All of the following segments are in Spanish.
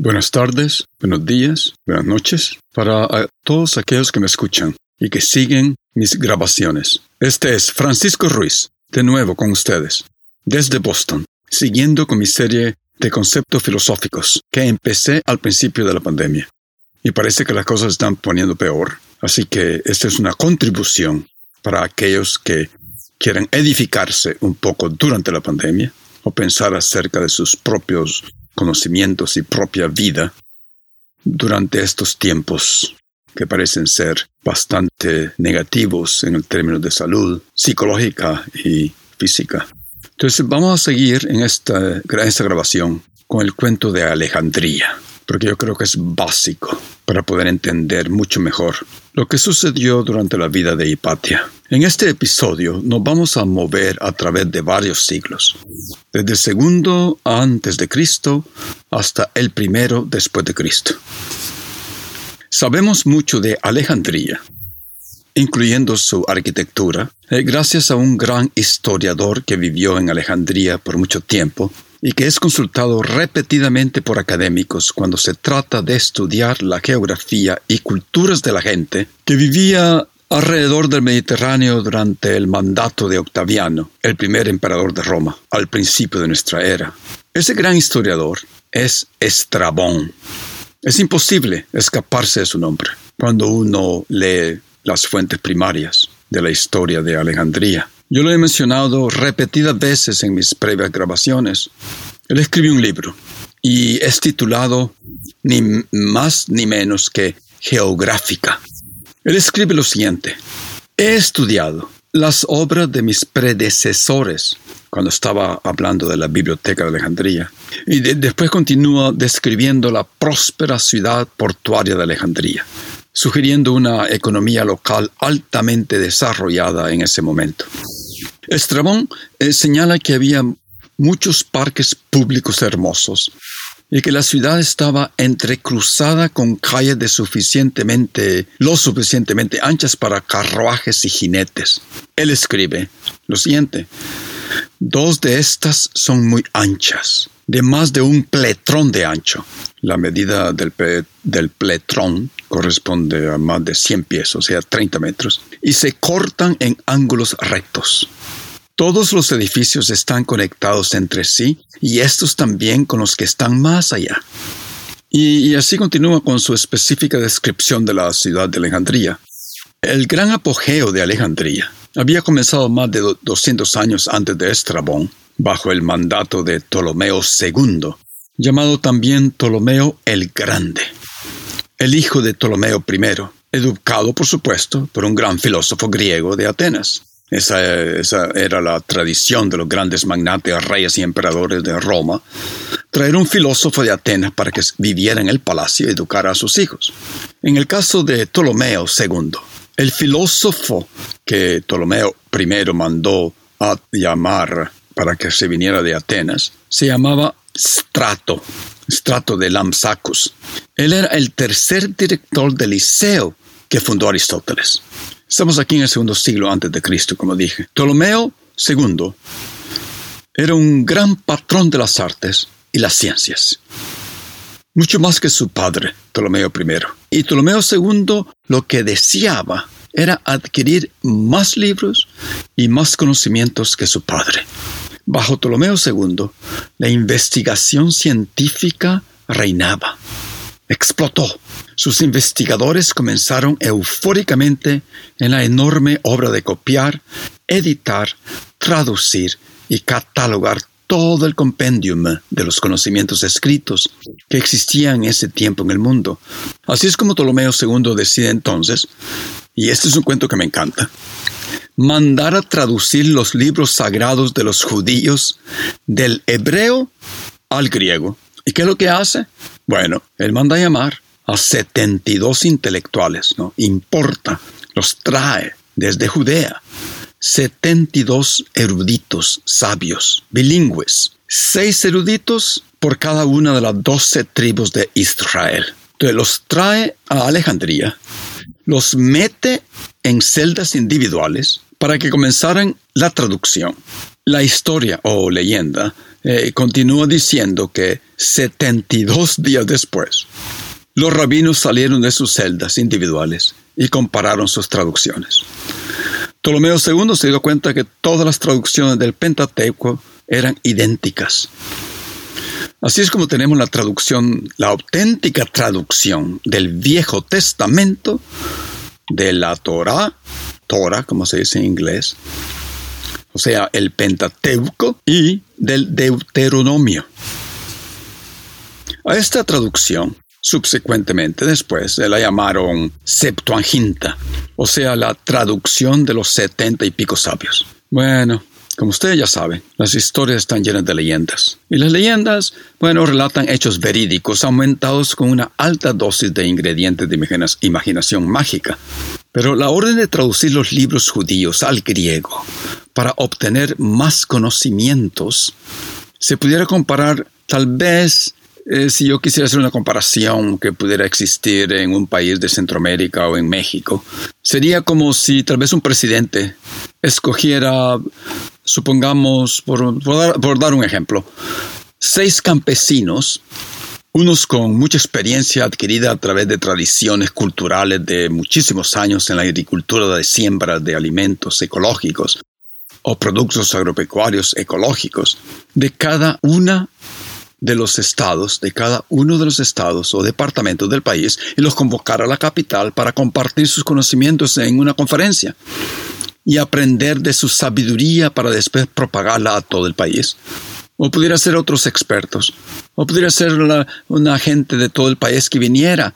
Buenas tardes, buenos días, buenas noches para todos aquellos que me escuchan y que siguen mis grabaciones. Este es Francisco Ruiz, de nuevo con ustedes, desde Boston, siguiendo con mi serie de conceptos filosóficos que empecé al principio de la pandemia. Y parece que las cosas están poniendo peor, así que esta es una contribución para aquellos que quieran edificarse un poco durante la pandemia o pensar acerca de sus propios conocimientos y propia vida durante estos tiempos que parecen ser bastante negativos en el término de salud psicológica y física. Entonces vamos a seguir en esta, esta grabación con el cuento de Alejandría porque yo creo que es básico para poder entender mucho mejor lo que sucedió durante la vida de Hipatia. En este episodio nos vamos a mover a través de varios siglos, desde el segundo antes de Cristo hasta el primero después de Cristo. Sabemos mucho de Alejandría, incluyendo su arquitectura, eh, gracias a un gran historiador que vivió en Alejandría por mucho tiempo, y que es consultado repetidamente por académicos cuando se trata de estudiar la geografía y culturas de la gente que vivía alrededor del Mediterráneo durante el mandato de Octaviano, el primer emperador de Roma, al principio de nuestra era. Ese gran historiador es Estrabón. Es imposible escaparse de su nombre cuando uno lee las fuentes primarias de la historia de Alejandría. Yo lo he mencionado repetidas veces en mis previas grabaciones. Él escribió un libro y es titulado ni más ni menos que Geográfica. Él escribe lo siguiente. He estudiado las obras de mis predecesores cuando estaba hablando de la biblioteca de Alejandría. Y después continúa describiendo la próspera ciudad portuaria de Alejandría sugiriendo una economía local altamente desarrollada en ese momento. Estrabón eh, señala que había muchos parques públicos hermosos y que la ciudad estaba entrecruzada con calles lo suficientemente anchas para carruajes y jinetes. Él escribe lo siguiente, dos de estas son muy anchas, de más de un pletrón de ancho. La medida del, pletrón corresponde a más de 100 pies, o sea, 30 metros, y se cortan en ángulos rectos. Todos los edificios están conectados entre sí y estos también con los que están más allá. Y, así continúa con su específica descripción de la ciudad de Alejandría. El gran apogeo de Alejandría había comenzado más de 200 años antes de Estrabón, bajo el mandato de Ptolomeo II, llamado también Ptolomeo el Grande el hijo de Ptolomeo I, educado por supuesto por un gran filósofo griego de Atenas. Esa, era la tradición de los grandes magnates, reyes y emperadores de Roma, traer un filósofo de Atenas para que viviera en el palacio y educara a sus hijos. En el caso de Ptolomeo II, el filósofo que Ptolomeo I mandó a llamar para que se viniera de Atenas se llamaba Strato. Strato de Lampsacus. Él era el tercer director del liceo que fundó Aristóteles. Estamos aquí en el segundo siglo antes de Cristo, como dije. Ptolomeo II era un gran patrón de las artes y las ciencias, mucho más que su padre, Ptolomeo I. Y Ptolomeo II lo que deseaba era adquirir más libros y más conocimientos que su padre. Bajo Ptolomeo II, la investigación científica reinaba. Explotó. Sus investigadores comenzaron eufóricamente en la enorme obra de copiar, editar, traducir y catalogar todo el compendium de los conocimientos escritos que existían en ese tiempo en el mundo. Así es como Ptolomeo II decide entonces, y este es un cuento que me encanta, mandar a traducir los libros sagrados de los judíos del hebreo al griego. ¿Y qué es lo que hace? Bueno, él manda a llamar a 72 intelectuales, ¿no? Importa, los trae desde Judea. 72 eruditos sabios, bilingües, seis eruditos por cada una de las 12 tribus de Israel. Entonces los trae a Alejandría, los mete en celdas individuales para que comenzaran la traducción. La historia o leyenda eh, continúa diciendo que 72 días después, los rabinos salieron de sus celdas individuales y compararon sus traducciones. Ptolomeo II se dio cuenta que todas las traducciones del Pentateuco eran idénticas. Así es como tenemos la traducción, la auténtica traducción del Viejo Testamento de la Torah, Torah, como se dice en inglés, o sea, el Pentateuco y del Deuteronomio. A esta traducción Subsecuentemente, después, se la llamaron Septuaginta, o sea, la traducción de los setenta y pico sabios. Bueno, como ustedes ya saben, las historias están llenas de leyendas. Y las leyendas, bueno, relatan hechos verídicos aumentados con una alta dosis de ingredientes de imaginación mágica. Pero la orden de traducir los libros judíos al griego para obtener más conocimientos se pudiera comparar tal vez eh, si yo quisiera hacer una comparación que pudiera existir en un país de Centroamérica o en México, sería como si tal vez un presidente escogiera, supongamos, por, dar un ejemplo, seis campesinos unos con mucha experiencia adquirida a través de tradiciones culturales de muchísimos años en la agricultura de siembra de alimentos ecológicos o productos agropecuarios ecológicos de cada una de los estados, de cada uno de los estados o departamentos del país y los convocar a la capital para compartir sus conocimientos en una conferencia y aprender de su sabiduría para después propagarla a todo el país. O pudiera ser otros expertos, o pudiera ser una gente de todo el país que viniera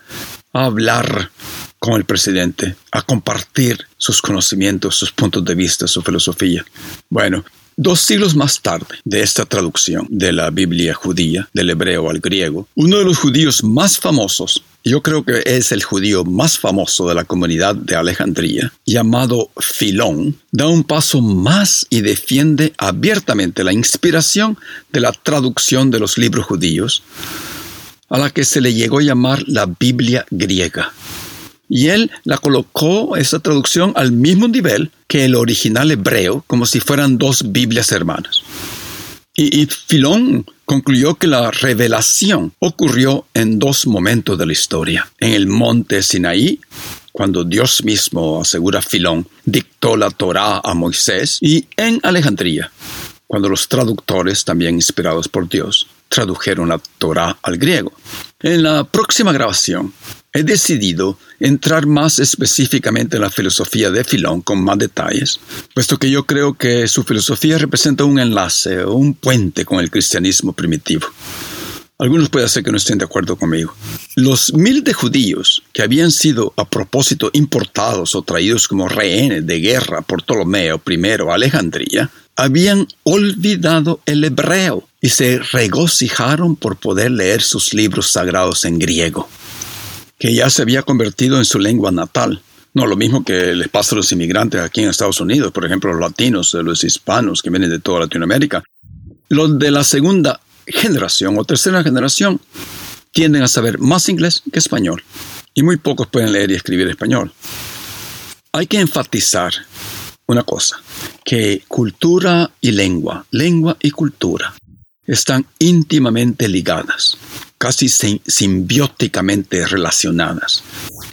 a hablar con el presidente, a compartir sus conocimientos, sus puntos de vista, su filosofía. Bueno, Dos siglos más tarde de esta traducción de la Biblia judía, del hebreo al griego, uno de los judíos más famosos, yo creo que es el judío más famoso de la comunidad de Alejandría, llamado Filón, da un paso más y defiende abiertamente la inspiración de la traducción de los libros judíos, a la que se le llegó a llamar la Biblia griega y él la colocó, esa traducción, al mismo nivel que el original hebreo, como si fueran dos Biblias hermanas. Y, Filón concluyó que la revelación ocurrió en dos momentos de la historia. En el monte Sinaí, cuando Dios mismo, asegura Filón, dictó la Torá a Moisés, y en Alejandría, cuando los traductores, también inspirados por Dios, tradujeron la Torá al griego. En la próxima grabación He decidido entrar más específicamente en la filosofía de Filón con más detalles, puesto que yo creo que su filosofía representa un enlace o un puente con el cristianismo primitivo. Algunos pueden ser que no estén de acuerdo conmigo. Los miles de judíos que habían sido a propósito importados o traídos como rehenes de guerra por Ptolomeo I a Alejandría, habían olvidado el hebreo y se regocijaron por poder leer sus libros sagrados en griego que ya se había convertido en su lengua natal. No, lo mismo que les pasa a los inmigrantes aquí en Estados Unidos, por ejemplo, los latinos, los hispanos que vienen de toda Latinoamérica. Los de la segunda generación o tercera generación tienden a saber más inglés que español y muy pocos pueden leer y escribir español. Hay que enfatizar una cosa, que cultura y lengua, lengua y cultura están íntimamente ligadas casi simbióticamente relacionadas.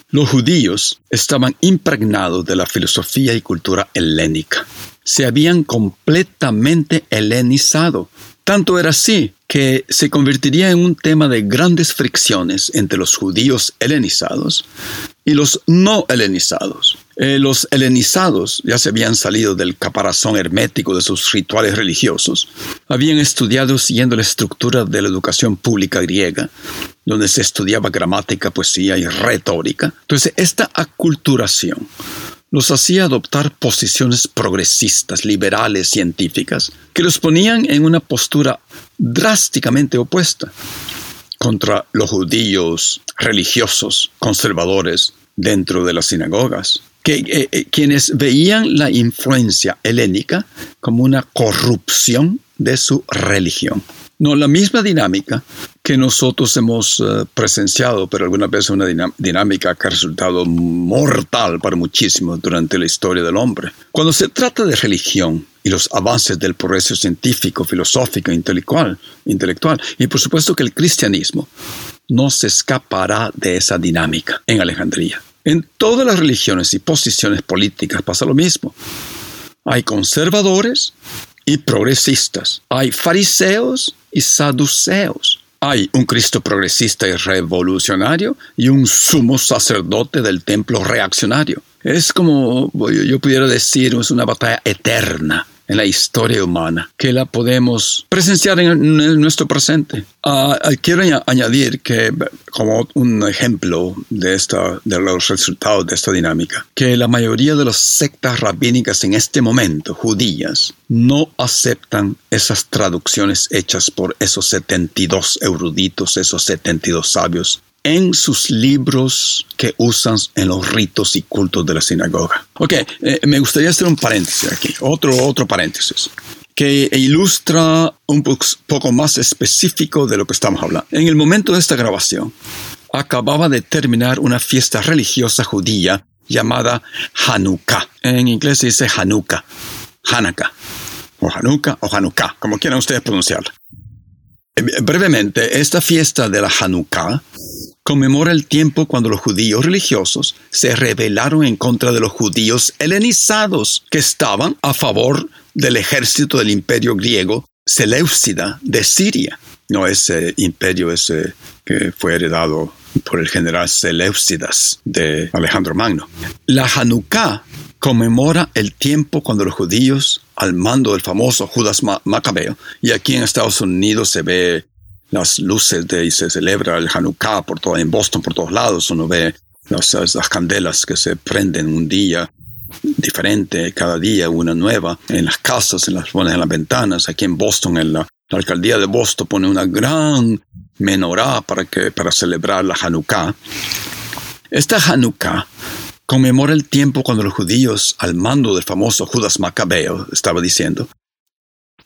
Los judíos estaban impregnados de la filosofía y cultura helénica. Se habían completamente helenizado. Tanto era así que se convertiría en un tema de grandes fricciones entre los judíos helenizados y los no helenizados. Eh, los helenizados ya se habían salido del caparazón hermético de sus rituales religiosos, habían estudiado siguiendo la estructura de la educación pública griega, donde se estudiaba gramática, poesía y retórica. Entonces, esta aculturación los hacía adoptar posiciones progresistas, liberales, científicas, que los ponían en una postura drásticamente opuesta contra los judíos religiosos, conservadores, dentro de las sinagogas, que, eh, eh, quienes veían la influencia helénica como una corrupción de su religión. No, la misma dinámica que nosotros hemos eh, presenciado, pero alguna vez una dinámica que ha resultado mortal para muchísimos durante la historia del hombre. Cuando se trata de religión y los avances del progreso científico, filosófico, intelectual, intelectual, y por supuesto que el cristianismo no se escapará de esa dinámica en Alejandría. En todas las religiones y posiciones políticas pasa lo mismo. Hay conservadores y progresistas. Hay fariseos y saduceos. Hay un Cristo progresista y revolucionario y un sumo sacerdote del templo reaccionario. Es como yo pudiera decir, es una batalla eterna en la historia humana, que la podemos presenciar en, nuestro presente. Ah, ah, quiero añadir que, como un ejemplo de, esta, de los resultados de esta dinámica, que la mayoría de las sectas rabínicas en este momento, judías, no aceptan esas traducciones hechas por esos 72 eruditos, esos 72 sabios en sus libros que usan en los ritos y cultos de la sinagoga. Ok, eh, me gustaría hacer un paréntesis aquí, otro, otro paréntesis que ilustra un poco más específico de lo que estamos hablando. En el momento de esta grabación, acababa de terminar una fiesta religiosa judía llamada Hanukkah. En inglés se dice Hanukkah, Hanukkah, o Hanukkah o Hanukkah, como quieran ustedes pronunciarla. Eh, brevemente, esta fiesta de la Hanukkah conmemora el tiempo cuando los judíos religiosos se rebelaron en contra de los judíos helenizados que estaban a favor del ejército del imperio griego Seleucida de Siria. No ese imperio ese que fue heredado por el general Seleucidas de Alejandro Magno. La Hanukkah conmemora el tiempo cuando los judíos, al mando del famoso Judas Macabeo, y aquí en Estados Unidos se ve las luces de y se celebra el Hanukkah por todo, en Boston por todos lados. Uno ve las, las candelas que se prenden un día diferente, cada día una nueva, en las casas, en las, en las ventanas. Aquí en Boston, en la, alcaldía de Boston pone una gran menorá para, que, para celebrar la Hanukkah. Esta Hanukkah conmemora el tiempo cuando los judíos, al mando del famoso Judas Macabeo, estaba diciendo,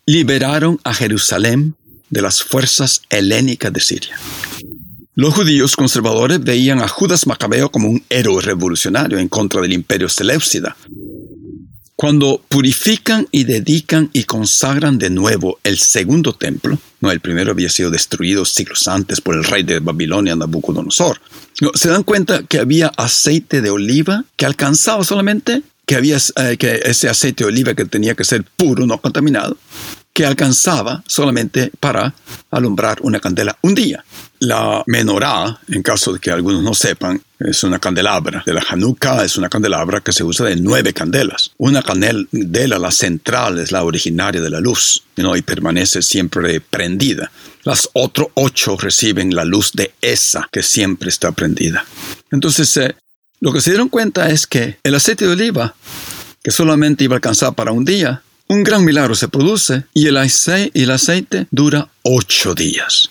liberaron a Jerusalén de las fuerzas helénicas de Siria. Los judíos conservadores veían a Judas Macabeo como un héroe revolucionario en contra del imperio Seleucida. Cuando purifican y dedican y consagran de nuevo el segundo templo, no, el primero había sido destruido siglos antes por el rey de Babilonia, Nabucodonosor, se dan cuenta que había aceite de oliva que alcanzaba solamente que había eh, que ese aceite de oliva que tenía que ser puro, no contaminado, que alcanzaba solamente para alumbrar una candela un día. La menorá, en caso de que algunos no sepan, es una candelabra. De la Hanukkah es una candelabra que se usa de nueve candelas. Una candela, la central, es la originaria de la luz y permanece siempre prendida. Las otras ocho reciben la luz de esa que siempre está prendida. Entonces, eh, lo que se dieron cuenta es que el aceite de oliva, que solamente iba a alcanzar para un día, un gran milagro se produce y el, aceite, dura ocho días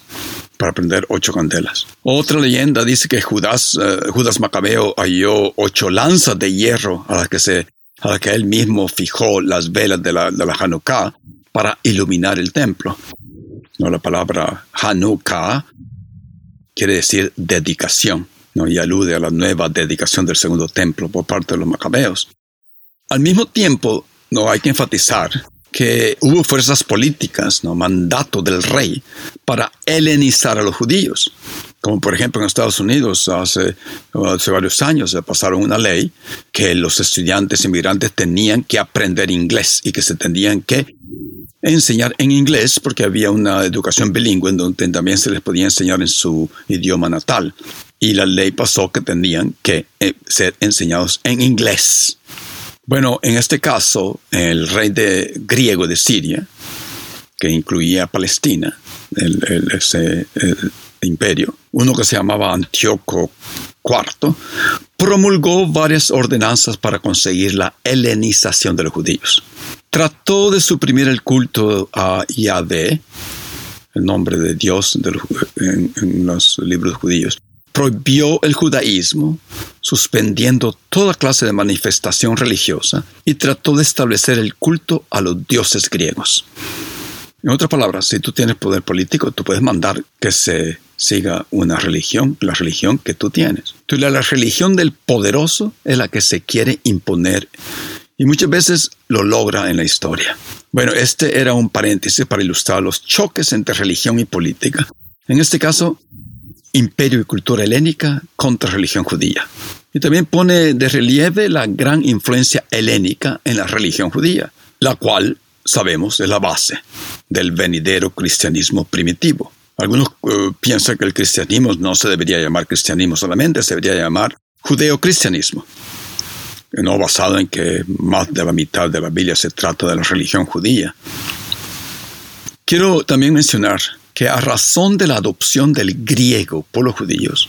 para prender ocho candelas. Otra leyenda dice que Judas, eh, Judas Macabeo halló ocho lanzas de hierro a las que, se, a que él mismo fijó las velas de la, de la Hanukkah para iluminar el templo. No, la palabra Hanukkah quiere decir dedicación ¿no? y alude a la nueva dedicación del segundo templo por parte de los macabeos. Al mismo tiempo, no hay que enfatizar que hubo fuerzas políticas, ¿no? mandato del rey, para helenizar a los judíos. Como por ejemplo en Estados Unidos hace, hace varios años se pasaron una ley que los estudiantes inmigrantes tenían que aprender inglés y que se tenían que enseñar en inglés porque había una educación bilingüe en donde también se les podía enseñar en su idioma natal. y la ley pasó que tenían que eh, ser enseñados en inglés. Bueno, en este caso, el rey de, griego de Siria, que incluía Palestina, el, ese imperio, uno que se llamaba Antíoco IV, promulgó varias ordenanzas para conseguir la helenización de los judíos. Trató de suprimir el culto a Yahvé, el nombre de Dios en los libros judíos, prohibió el judaísmo, suspendiendo toda clase de manifestación religiosa, y trató de establecer el culto a los dioses griegos. En otras palabras, si tú tienes poder político, tú puedes mandar que se siga una religión, la religión que tú tienes. Entonces, la religión del poderoso es la que se quiere imponer y muchas veces lo logra en la historia. Bueno, este era un paréntesis para ilustrar los choques entre religión y política. En este caso, imperio y cultura helénica contra religión judía. Y también pone de relieve la gran influencia helénica en la religión judía, la cual, sabemos, es la base del venidero cristianismo primitivo. Algunos eh, piensan que el cristianismo no se debería llamar cristianismo solamente, se debería llamar judeocristianismo, no basado en que más de la mitad de la Biblia se trata de la religión judía. Quiero también mencionar que a razón de la adopción del griego por los judíos,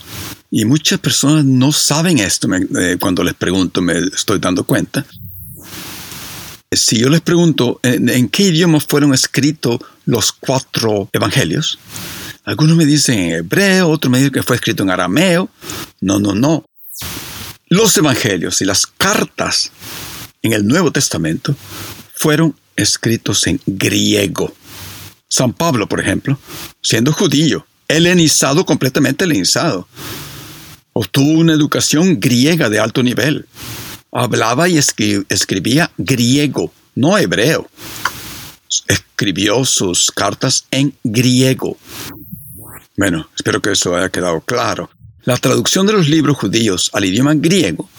y muchas personas no saben esto eh, cuando les pregunto, me estoy dando cuenta, si yo les pregunto en, qué idioma fueron escritos los cuatro evangelios, algunos me dicen en hebreo, otros me dicen que fue escrito en arameo. No, no, no. Los evangelios y las cartas en el Nuevo Testamento fueron escritos en griego. San Pablo, por ejemplo, siendo judío, helenizado, completamente helenizado, obtuvo una educación griega de alto nivel. Hablaba y escribía griego, no hebreo. Escribió sus cartas en griego. Bueno, espero que eso haya quedado claro. La traducción de los libros judíos al idioma griego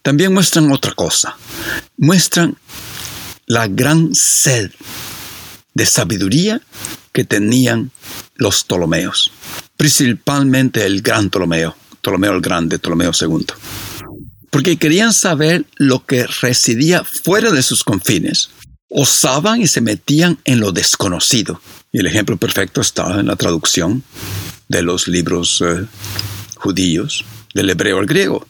también muestran otra cosa. Muestran la gran sed de sabiduría que tenían los Ptolomeos, principalmente el gran Ptolomeo, Ptolomeo el Grande, Ptolomeo II, porque querían saber lo que residía fuera de sus confines, osaban y se metían en lo desconocido. Y el ejemplo perfecto está en la traducción de los libros eh, judíos del hebreo al griego.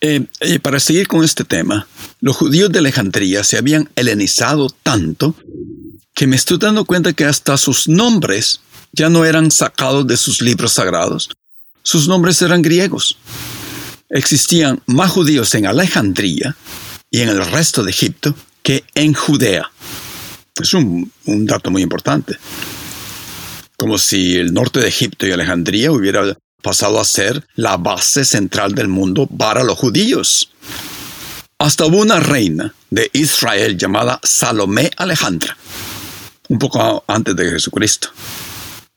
Eh, para seguir con este tema, los judíos de Alejandría se habían helenizado tanto que me estoy dando cuenta que hasta sus nombres ya no eran sacados de sus libros sagrados. Sus nombres eran griegos. Existían más judíos en Alejandría y en el resto de Egipto que en Judea. Es un, dato muy importante. Como si el norte de Egipto y Alejandría hubiera pasado a ser la base central del mundo para los judíos. Hasta hubo una reina de Israel llamada Salomé Alejandra, un poco antes de Jesucristo.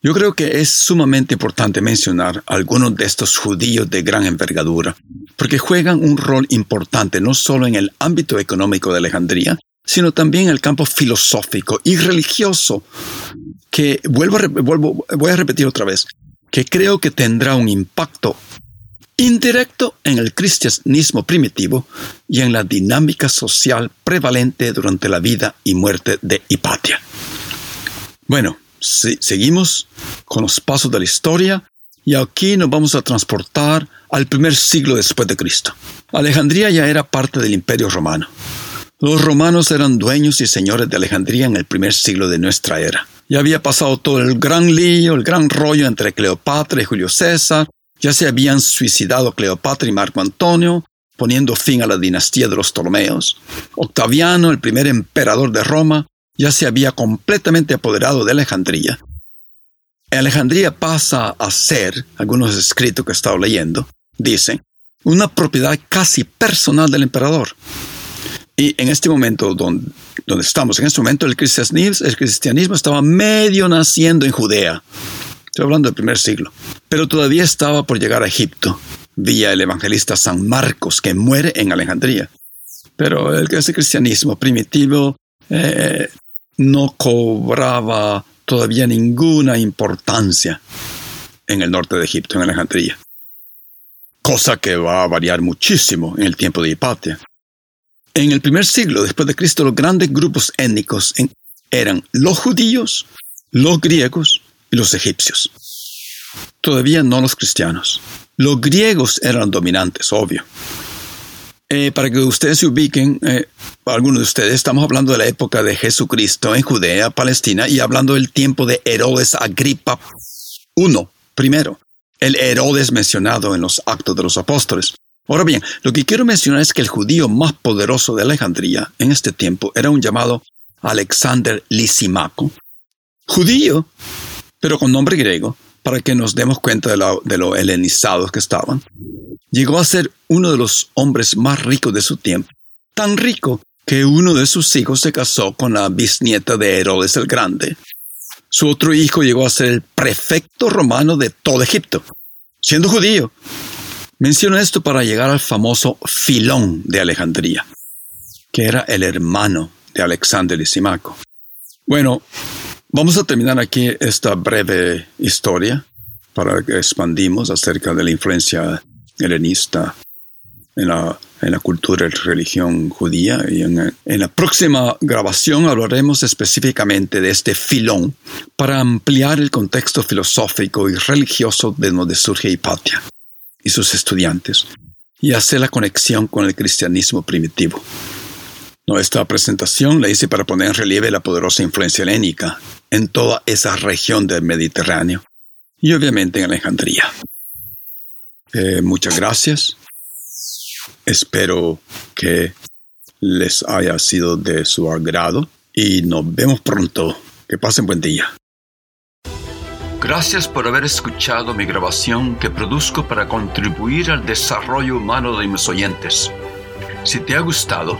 Yo creo que es sumamente importante mencionar algunos de estos judíos de gran envergadura, porque juegan un rol importante no solo en el ámbito económico de Alejandría, sino también en el campo filosófico y religioso, que vuelvo a, voy a repetir otra vez, que creo que tendrá un impacto indirecto en el cristianismo primitivo y en la dinámica social prevalente durante la vida y muerte de Hipatia. Bueno, seguimos con los pasos de la historia y aquí nos vamos a transportar al primer siglo después de Cristo. Alejandría ya era parte del imperio romano. Los romanos eran dueños y señores de Alejandría en el primer siglo de nuestra era. Ya había pasado todo el gran lío, el gran rollo entre Cleopatra y Julio César, ya se habían suicidado Cleopatra y Marco Antonio, poniendo fin a la dinastía de los Ptolomeos. Octaviano, el primer emperador de Roma, ya se había completamente apoderado de Alejandría. Alejandría pasa a ser, algunos escritos que he estado leyendo, dicen, una propiedad casi personal del emperador. Y en este momento donde, donde estamos, en este momento el cristianismo, estaba medio naciendo en Judea. Estoy hablando del primer siglo. Pero todavía estaba por llegar a Egipto, vía el evangelista San Marcos, que muere en Alejandría. Pero el, ese cristianismo primitivo eh, no cobraba todavía ninguna importancia en el norte de Egipto, en Alejandría. cosa que va a variar muchísimo en el tiempo de Hipatia. En el primer siglo después de Cristo, los grandes grupos étnicos eran los judíos, los griegos y los egipcios. Todavía no los cristianos. Los griegos eran dominantes, obvio. Eh, para que ustedes se ubiquen, eh, algunos de ustedes, estamos hablando de la época de Jesucristo en Judea, Palestina, y hablando del tiempo de Herodes Agripa I, primero, el Herodes mencionado en los Actos de los Apóstoles. Ahora bien, lo que quiero mencionar es que el judío más poderoso de Alejandría en este tiempo era un llamado Alexander Lisimaco, judío, pero con nombre griego, para que nos demos cuenta de lo, de lo helenizados que estaban. Llegó a ser uno de los hombres más ricos de su tiempo, tan rico que uno de sus hijos se casó con la bisnieta de Herodes el Grande. Su otro hijo llegó a ser el prefecto romano de todo Egipto, siendo judío. Menciono esto para llegar al famoso Filón de Alejandría, que era el hermano de Alexander Lisimaco. Bueno, vamos a terminar aquí esta breve historia para que expandimos acerca de la influencia helenista en la, en la cultura y religión judía. Y en, en, la próxima grabación hablaremos específicamente de este filón para ampliar el contexto filosófico y religioso de donde surge Hipatia y sus estudiantes y hacer la conexión con el cristianismo primitivo. Esta presentación la hice para poner en relieve la poderosa influencia helénica en toda esa región del Mediterráneo y obviamente en Alejandría. Eh, muchas gracias. Espero que les haya sido de su agrado y nos vemos pronto. Que pasen buen día. Gracias por haber escuchado mi grabación que produzco para contribuir al desarrollo humano de mis oyentes. Si te ha gustado,